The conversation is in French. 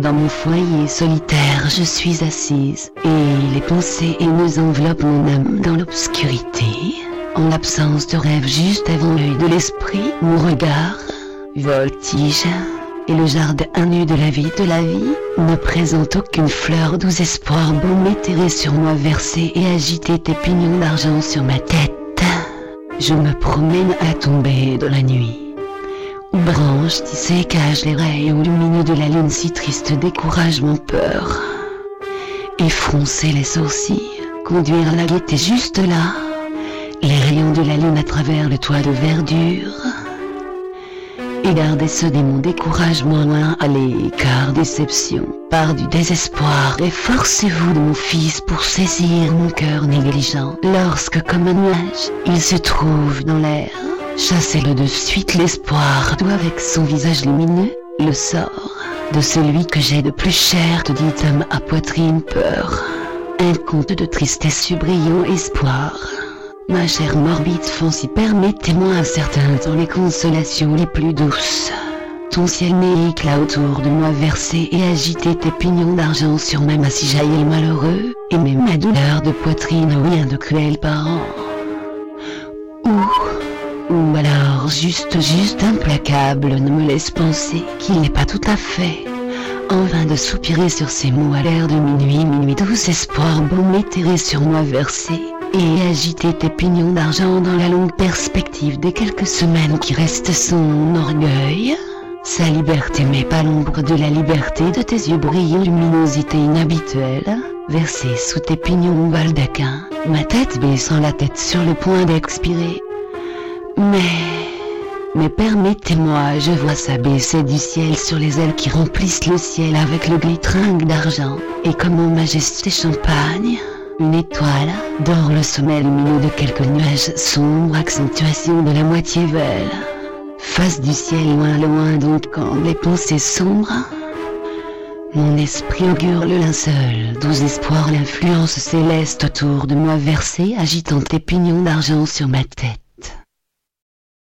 Dans mon foyer solitaire, je suis assise, et les pensées haineuses enveloppent mon âme dans l'obscurité. En l'absence de rêve juste avant l'œil de l'esprit, mon regard voltige, et le jardin nu de la vie de la vie ne présente aucune fleur doux espoir bon m'éterrer sur moi versé et agiter tes pignons d'argent sur ma tête. Je me promène à tomber de la nuit. Branche tissée cache les rayons lumineux de la lune si triste décourage mon peur. Effroncer les sourcils, conduire la gaieté juste là, les rayons de la lune à travers le toit de verdure. Et garder ce démon découragement loin à l'écart déception, par du désespoir. Efforcez-vous de mon fils pour saisir mon cœur négligent, lorsque comme un nuage, il se trouve dans l'air Chassez-le de suite l'espoir, d'où avec son visage lumineux, le sort de celui que j'ai de plus cher, te dit homme à poitrine peur. Un conte de tristesse brillant espoir. Ma chère morbide fancy, permettez-moi un certain temps les consolations les plus douces. Ton ciel éclat autour de moi versé et agiter tes pignons d'argent sur ma masse le malheureux, et même ma douleur de poitrine, rien de cruels parents. Ou alors juste, juste implacable ne me laisse penser qu'il n'est pas tout à fait. En vain de soupirer sur ces mots à l'air de minuit, minuit douce espoir bon m'éterrer sur moi versé et agiter tes pignons d'argent dans la longue perspective des quelques semaines qui restent son orgueil. Sa liberté mais pas l'ombre de la liberté de tes yeux brillants luminosité inhabituelle, versée sous tes pignons baldaquins, ma tête baissant la tête sur le point d'expirer, mais... Mais permettez-moi, je vois s'abaisser du ciel sur les ailes qui remplissent le ciel avec le glittring d'argent, et comme en majesté champagne, une étoile dort le sommet lumineux de quelques nuages sombres, accentuation de la moitié velle. Face du ciel loin loin donc quand les pensées sombres, mon esprit augure le linceul, doux espoir l'influence céleste autour de moi versée, agitant tes pignons d'argent sur ma tête.